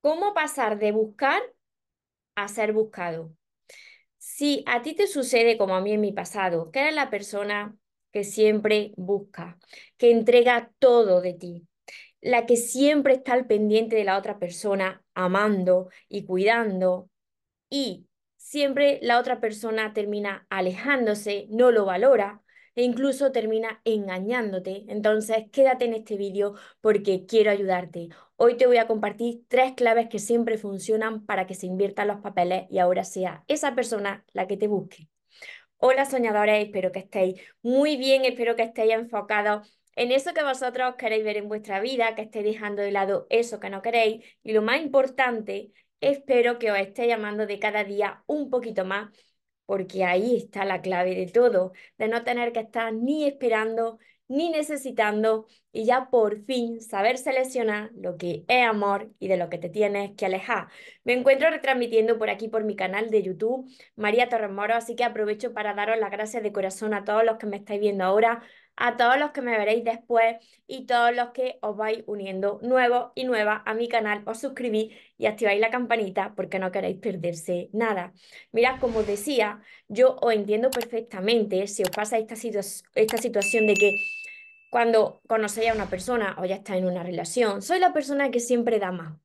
¿Cómo pasar de buscar a ser buscado? Si a ti te sucede como a mí en mi pasado, que eres la persona que siempre busca, que entrega todo de ti, la que siempre está al pendiente de la otra persona, amando y cuidando, y siempre la otra persona termina alejándose, no lo valora, e incluso termina engañándote. Entonces, quédate en este vídeo porque quiero ayudarte. Hoy te voy a compartir tres claves que siempre funcionan para que se inviertan los papeles y ahora sea esa persona la que te busque. Hola soñadores, espero que estéis muy bien, espero que estéis enfocados en eso que vosotros queréis ver en vuestra vida, que estéis dejando de lado eso que no queréis y lo más importante, espero que os esté llamando de cada día un poquito más porque ahí está la clave de todo, de no tener que estar ni esperando ni necesitando y ya por fin saber seleccionar lo que es amor y de lo que te tienes que alejar. Me encuentro retransmitiendo por aquí por mi canal de YouTube, María Torres Moro, así que aprovecho para daros las gracias de corazón a todos los que me estáis viendo ahora, a todos los que me veréis después y todos los que os vais uniendo nuevos y nuevas a mi canal, os suscribís y activáis la campanita porque no queréis perderse nada. Mirad, como os decía, yo os entiendo perfectamente si os pasa esta, esta situación de que cuando conocéis a una persona o ya está en una relación, soy la persona que siempre da más.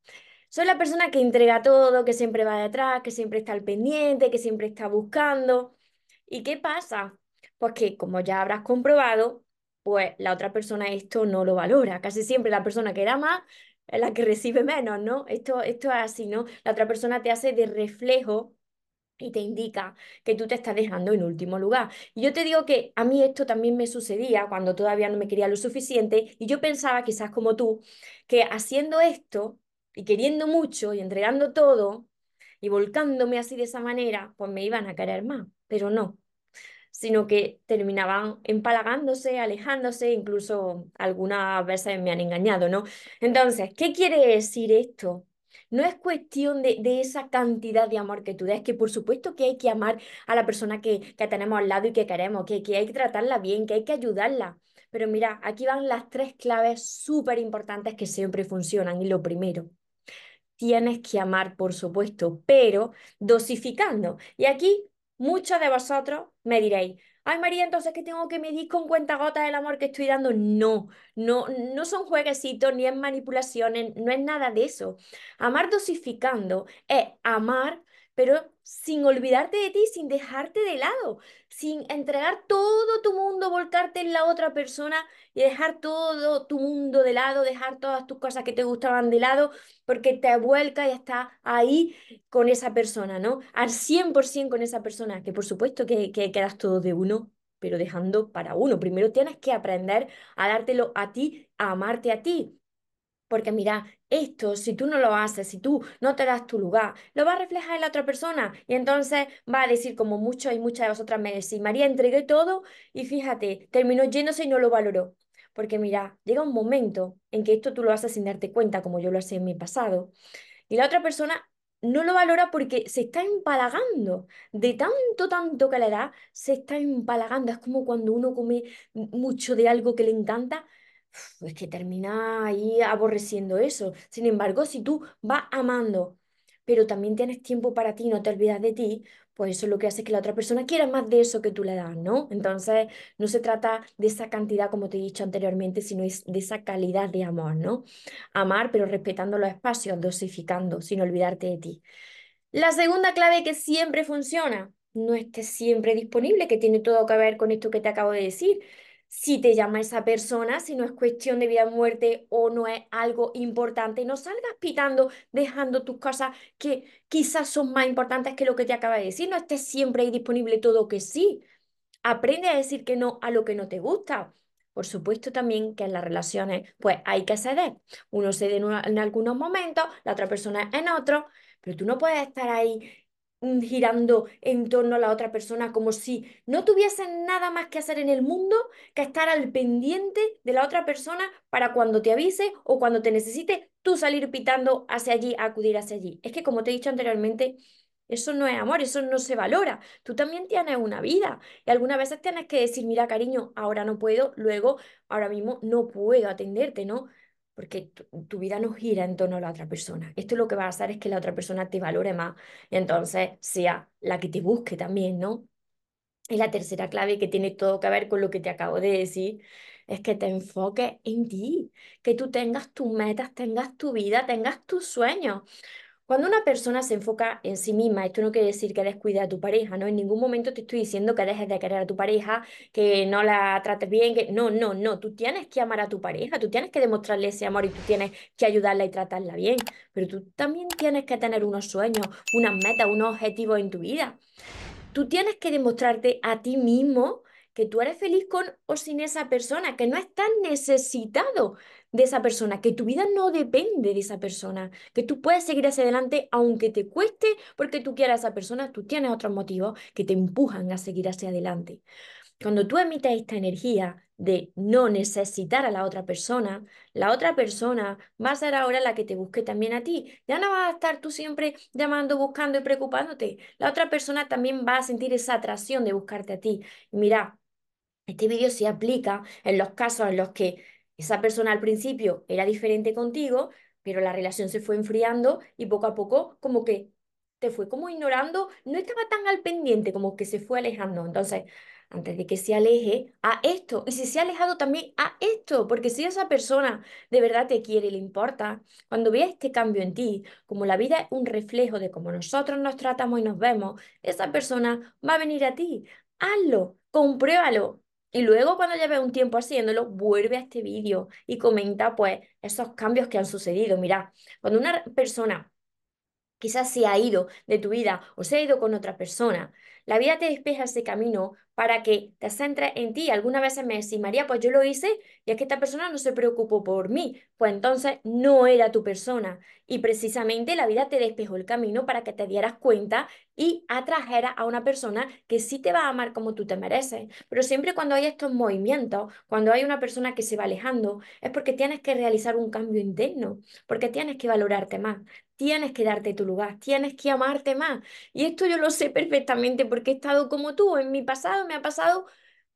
Soy la persona que entrega todo, que siempre va detrás, que siempre está al pendiente, que siempre está buscando. ¿Y qué pasa? Pues que, como ya habrás comprobado, pues la otra persona esto no lo valora. Casi siempre la persona que da más es la que recibe menos, ¿no? Esto, esto es así, ¿no? La otra persona te hace de reflejo y te indica que tú te estás dejando en último lugar. Y yo te digo que a mí esto también me sucedía cuando todavía no me quería lo suficiente y yo pensaba, quizás como tú, que haciendo esto y queriendo mucho y entregando todo y volcándome así de esa manera, pues me iban a querer más, pero no sino que terminaban empalagándose, alejándose, incluso algunas veces me han engañado, ¿no? Entonces, ¿qué quiere decir esto? No es cuestión de, esa cantidad de amor que tú des, que por supuesto que hay que amar a la persona que, tenemos al lado y que queremos, que, que hay que tratarla bien, que hay que ayudarla. Pero mira, aquí van las tres claves súper importantes que siempre funcionan. Y lo primero, tienes que amar, por supuesto, pero dosificando. Y aquí Muchos de vosotros me diréis, ay María, entonces que tengo que medir con cuentagotas el amor que estoy dando. No, no, no son jueguecitos ni es manipulaciones, no es nada de eso. Amar dosificando es amar pero sin olvidarte de ti, sin dejarte de lado, sin entregar todo tu mundo, volcarte en la otra persona y dejar todo tu mundo de lado, dejar todas tus cosas que te gustaban de lado, porque te vuelca y estás ahí con esa persona, ¿no? Al 100% con esa persona, que por supuesto que, que quedas todo de uno, pero dejando para uno. Primero tienes que aprender a dártelo a ti, a amarte a ti. Porque mira, esto, si tú no lo haces, si tú no te das tu lugar, lo va a reflejar en la otra persona. Y entonces va a decir, como muchos y muchas de vosotras me decís, María, entregué todo y fíjate, terminó yéndose y no lo valoró. Porque mira, llega un momento en que esto tú lo haces sin darte cuenta, como yo lo hacía en mi pasado, y la otra persona no lo valora porque se está empalagando. De tanto, tanto que le da, se está empalagando. Es como cuando uno come mucho de algo que le encanta es que termina ahí aborreciendo eso. Sin embargo, si tú vas amando, pero también tienes tiempo para ti, no te olvidas de ti, pues eso es lo que hace que la otra persona quiera más de eso que tú le das, ¿no? Entonces, no se trata de esa cantidad, como te he dicho anteriormente, sino es de esa calidad de amor, ¿no? Amar, pero respetando los espacios, dosificando, sin olvidarte de ti. La segunda clave que siempre funciona, no estés siempre disponible, que tiene todo que ver con esto que te acabo de decir si te llama esa persona, si no es cuestión de vida o muerte o no es algo importante, no salgas pitando, dejando tus cosas que quizás son más importantes que lo que te acaba de decir, no estés siempre ahí disponible todo que sí. Aprende a decir que no a lo que no te gusta. Por supuesto también que en las relaciones pues hay que ceder. Uno cede en, algunos momentos, la otra persona en otros, pero tú no puedes estar ahí girando en torno a la otra persona como si no tuviesen nada más que hacer en el mundo que estar al pendiente de la otra persona para cuando te avise o cuando te necesite, tú salir pitando hacia allí, acudir hacia allí. Es que como te he dicho anteriormente, eso no es amor, eso no se valora. Tú también tienes una vida y algunas veces tienes que decir, mira cariño, ahora no puedo, luego, ahora mismo no puedo atenderte, ¿no? Porque tu, vida no gira en torno a la otra persona. Esto lo que va a hacer es que la otra persona te valore más y entonces sea la que te busque también, ¿no? Y la tercera clave que tiene todo que ver con lo que te acabo de decir es que te enfoques en ti, que tú tengas tus metas, tengas tu vida, tengas tus sueños. Cuando una persona se enfoca en sí misma, esto no quiere decir que descuide a tu pareja, ¿no? En ningún momento te estoy diciendo que dejes de querer a tu pareja, que no la trates bien, que no, no, no, tú tienes que amar a tu pareja, tú tienes que demostrarle ese amor y tú tienes que ayudarla y tratarla bien, pero tú también tienes que tener unos sueños, unas metas, unos objetivos en tu vida. Tú tienes que demostrarte a ti mismo que tú eres feliz con o sin esa persona, que no estás necesitado de esa persona, que tu vida no depende de esa persona, que tú puedes seguir hacia adelante aunque te cueste porque tú quieras a esa persona, tú tienes otros motivos que te empujan a seguir hacia adelante. Cuando tú emites esta energía de no necesitar a la otra persona, la otra persona va a ser ahora la que te busque también a ti. Ya no vas a estar tú siempre llamando, buscando y preocupándote. La otra persona también va a sentir esa atracción de buscarte a ti. mira, este vídeo se aplica en los casos en los que esa persona al principio era diferente contigo, pero la relación se fue enfriando y poco a poco como que te fue como ignorando, no estaba tan al pendiente, como que se fue alejando. Entonces, antes de que se aleje a esto, y si se ha alejado también a esto, porque si esa persona de verdad te quiere y le importa, cuando vea este cambio en ti, como la vida es un reflejo de cómo nosotros nos tratamos y nos vemos, esa persona va a venir a ti. Hazlo, compruébalo, y luego cuando lleves un tiempo haciéndolo, vuelve a este vídeo y comenta pues esos cambios que han sucedido. Mira, cuando una persona quizás se ha ido de tu vida o se ha ido con otra persona, la vida te despeja ese camino para que te centres en ti. Algunas veces me decís, María, pues yo lo hice y es que esta persona no se preocupó por mí. Pues entonces no era tu persona. Y precisamente la vida te despejó el camino para que te dieras cuenta y atrajeras a una persona que sí te va a amar como tú te mereces. Pero siempre cuando hay estos movimientos, cuando hay una persona que se va alejando, es porque tienes que realizar un cambio interno, porque tienes que valorarte más, tienes que darte tu lugar, tienes que amarte más. Y esto yo lo sé perfectamente porque he estado como tú en mi pasado, me ha pasado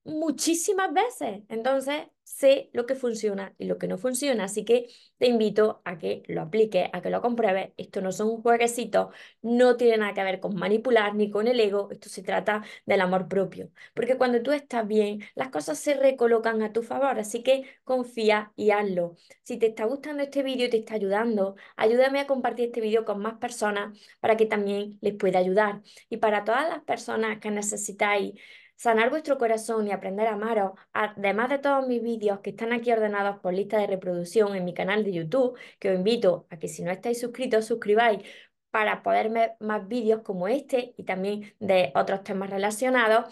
muchísimas veces. Entonces, sé lo que funciona y lo que no funciona. Así que te invito a que lo apliques, a que lo compruebes. Esto no son jueguecitos, no tiene nada que ver con manipular ni con el ego. Esto se trata del amor propio. Porque cuando tú estás bien, las cosas se recolocan a tu favor. Así que confía y hazlo. Si te está gustando este vídeo y te está ayudando, ayúdame a compartir este vídeo con más personas para que también les pueda ayudar. Y para todas las personas que necesitáis sanar vuestro corazón y aprender a amaros, además de todos mis vídeos que están aquí ordenados por lista de reproducción en mi canal de YouTube, que os invito a que si no estáis suscritos, suscribáis para poder ver más vídeos como este y también de otros temas relacionados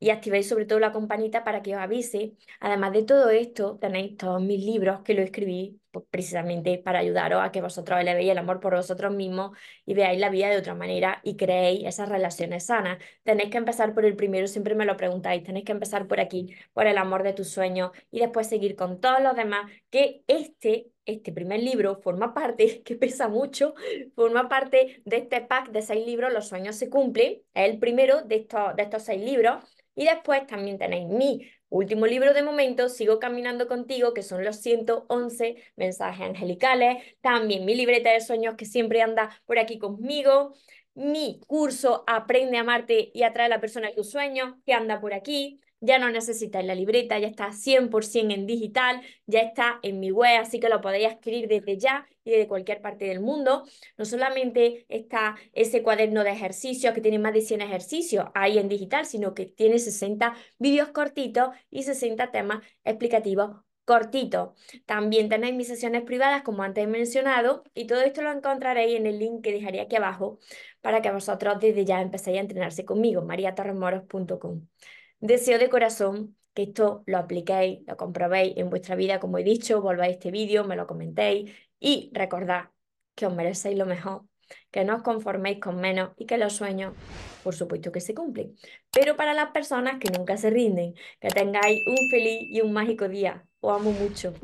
y activéis sobre todo la campanita para que os avise. Además de todo esto, tenéis todos mis libros que lo escribí pues, precisamente para ayudaros a que vosotros elevéis el amor por vosotros mismos y veáis la vida de otra manera y creéis esas relaciones sanas. Tenéis que empezar por el primero, siempre me lo preguntáis, tenéis que empezar por aquí, por el amor de tus sueños y después seguir con todos los demás, que este este primer libro forma parte, que pesa mucho, forma parte de este pack de seis libros, Los sueños se cumplen, es el primero de estos, de estos seis libros, y después también tenéis mi último libro de momento, Sigo Caminando Contigo, que son los 111 mensajes angelicales, también mi libreta de sueños que siempre anda por aquí conmigo, mi curso Aprende a amarte y atrae a la persona de tus sueños, que anda por aquí, ya no necesitáis la libreta, ya está 100% en digital, ya está en mi web, así que lo podéis escribir desde ya y desde cualquier parte del mundo. No solamente está ese cuaderno de ejercicios que tiene más de 100 ejercicios ahí en digital, sino que tiene 60 vídeos cortitos y 60 temas explicativos cortitos. También tenéis mis sesiones privadas, como antes he mencionado, y todo esto lo encontraréis en el link que dejaré aquí abajo para que vosotros desde ya empecéis a entrenarse conmigo, mariatorremoros.com. Deseo de corazón que esto lo apliquéis, lo comprobéis en vuestra vida, como he dicho, volváis a este vídeo, me lo comentéis y recordad que os merecéis lo mejor, que no os conforméis con menos y que los sueños, por supuesto que se cumplen. Pero para las personas que nunca se rinden, que tengáis un feliz y un mágico día. Os amo mucho.